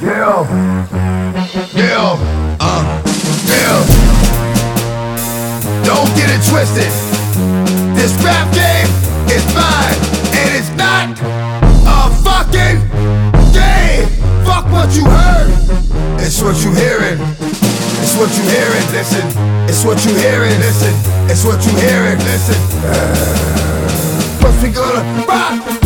Yeah. Yeah. Uh. Yeah. Don't get it twisted. This rap game is mine, and it's not a fucking game. Fuck what you heard. It's what you hearing. It's what you hearing. Listen. It's what you hearing. Listen. It's what you hearing. Listen. Uh, first we gonna rock.